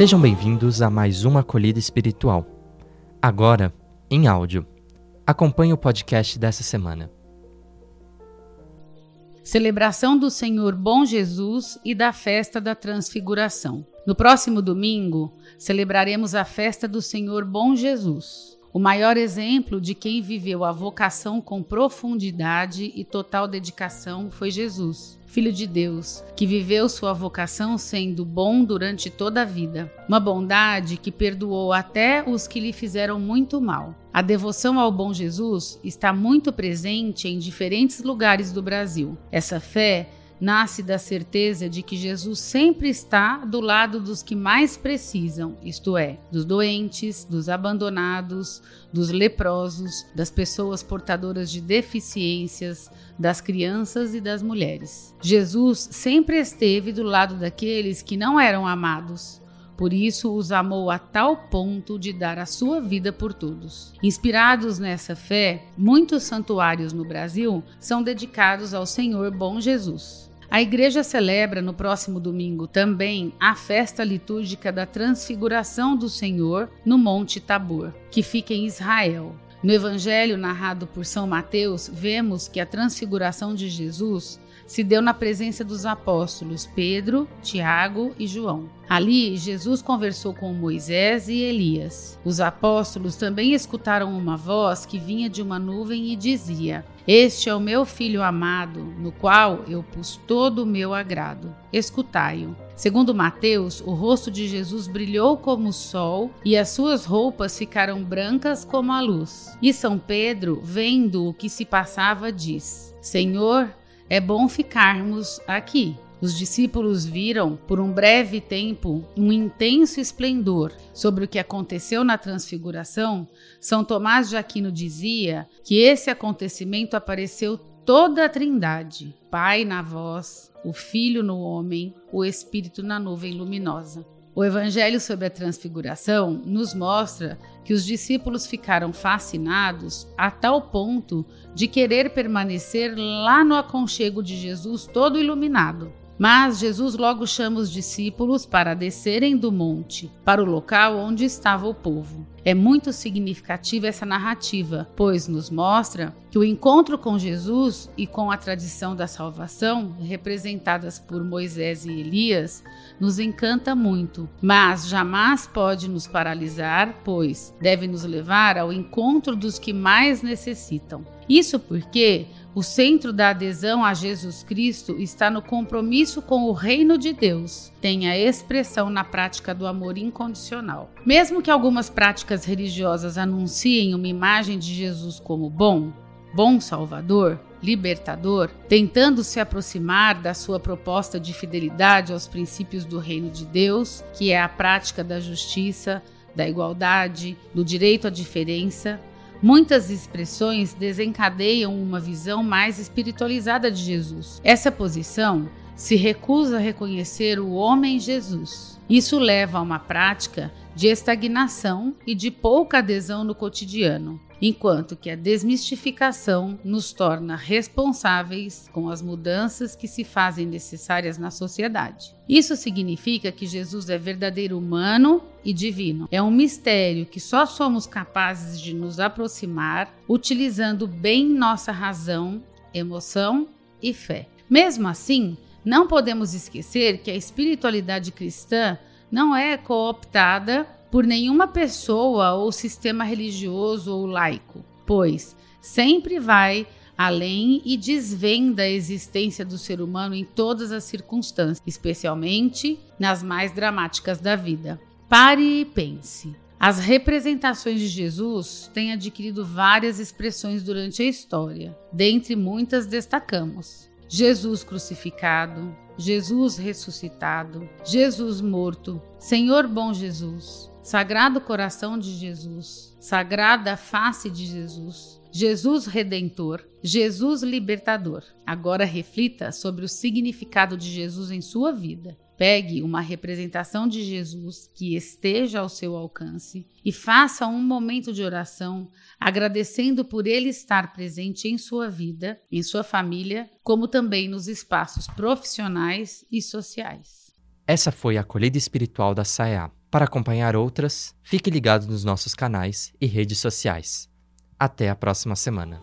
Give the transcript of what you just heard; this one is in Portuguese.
Sejam bem-vindos a mais uma acolhida espiritual. Agora, em áudio. Acompanhe o podcast dessa semana. Celebração do Senhor Bom Jesus e da Festa da Transfiguração. No próximo domingo, celebraremos a festa do Senhor Bom Jesus. O maior exemplo de quem viveu a vocação com profundidade e total dedicação foi Jesus, Filho de Deus, que viveu sua vocação sendo bom durante toda a vida. Uma bondade que perdoou até os que lhe fizeram muito mal. A devoção ao bom Jesus está muito presente em diferentes lugares do Brasil. Essa fé nasce da certeza de que Jesus sempre está do lado dos que mais precisam, isto é, dos doentes, dos abandonados, dos leprosos, das pessoas portadoras de deficiências, das crianças e das mulheres. Jesus sempre esteve do lado daqueles que não eram amados. Por isso os amou a tal ponto de dar a sua vida por todos. Inspirados nessa fé, muitos santuários no Brasil são dedicados ao Senhor Bom Jesus. A igreja celebra no próximo domingo também a festa litúrgica da Transfiguração do Senhor no Monte Tabor, que fica em Israel. No evangelho narrado por São Mateus, vemos que a transfiguração de Jesus se deu na presença dos apóstolos Pedro, Tiago e João. Ali, Jesus conversou com Moisés e Elias. Os apóstolos também escutaram uma voz que vinha de uma nuvem e dizia: Este é o meu filho amado, no qual eu pus todo o meu agrado. Escutai-o. Segundo Mateus, o rosto de Jesus brilhou como o sol e as suas roupas ficaram brancas como a luz. E São Pedro, vendo o que se passava, diz: Senhor, é bom ficarmos aqui. Os discípulos viram, por um breve tempo, um intenso esplendor. Sobre o que aconteceu na Transfiguração, São Tomás de Aquino dizia que esse acontecimento apareceu toda a Trindade: Pai na voz, o Filho no homem, o Espírito na nuvem luminosa. O Evangelho sobre a Transfiguração nos mostra que os discípulos ficaram fascinados a tal ponto de querer permanecer lá no aconchego de Jesus todo iluminado. Mas Jesus logo chama os discípulos para descerem do monte, para o local onde estava o povo. É muito significativa essa narrativa, pois nos mostra que o encontro com Jesus e com a tradição da salvação, representadas por Moisés e Elias, nos encanta muito, mas jamais pode nos paralisar, pois deve nos levar ao encontro dos que mais necessitam. Isso porque o centro da adesão a Jesus Cristo está no compromisso com o reino de Deus, tem a expressão na prática do amor incondicional. Mesmo que algumas práticas religiosas anunciem uma imagem de Jesus como bom, bom Salvador, libertador, tentando se aproximar da sua proposta de fidelidade aos princípios do reino de Deus, que é a prática da justiça, da igualdade, do direito à diferença, Muitas expressões desencadeiam uma visão mais espiritualizada de Jesus. Essa posição se recusa a reconhecer o homem Jesus. Isso leva a uma prática de estagnação e de pouca adesão no cotidiano enquanto que a desmistificação nos torna responsáveis com as mudanças que se fazem necessárias na sociedade. Isso significa que Jesus é verdadeiro humano e divino. É um mistério que só somos capazes de nos aproximar utilizando bem nossa razão, emoção e fé. Mesmo assim, não podemos esquecer que a espiritualidade cristã não é cooptada por nenhuma pessoa ou sistema religioso ou laico, pois sempre vai além e desvenda a existência do ser humano em todas as circunstâncias, especialmente nas mais dramáticas da vida. Pare e pense. As representações de Jesus têm adquirido várias expressões durante a história. Dentre muitas destacamos: Jesus crucificado, Jesus ressuscitado, Jesus morto, Senhor bom Jesus, Sagrado Coração de Jesus, Sagrada Face de Jesus, Jesus Redentor, Jesus Libertador. Agora reflita sobre o significado de Jesus em sua vida. Pegue uma representação de Jesus que esteja ao seu alcance e faça um momento de oração agradecendo por ele estar presente em sua vida, em sua família, como também nos espaços profissionais e sociais. Essa foi a acolhida espiritual da SAEA para acompanhar outras, fique ligado nos nossos canais e redes sociais. Até a próxima semana.